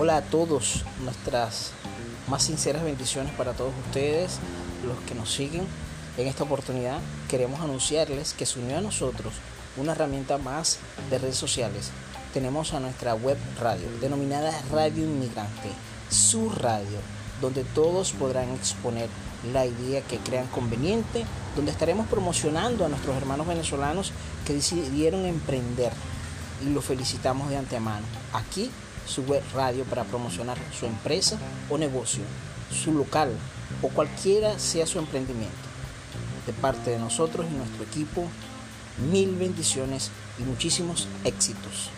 Hola a todos, nuestras más sinceras bendiciones para todos ustedes, los que nos siguen. En esta oportunidad queremos anunciarles que se unió a nosotros una herramienta más de redes sociales. Tenemos a nuestra web radio, denominada Radio Inmigrante, su radio, donde todos podrán exponer la idea que crean conveniente, donde estaremos promocionando a nuestros hermanos venezolanos que decidieron emprender y los felicitamos de antemano. Aquí su web radio para promocionar su empresa o negocio, su local o cualquiera sea su emprendimiento. De parte de nosotros y nuestro equipo, mil bendiciones y muchísimos éxitos.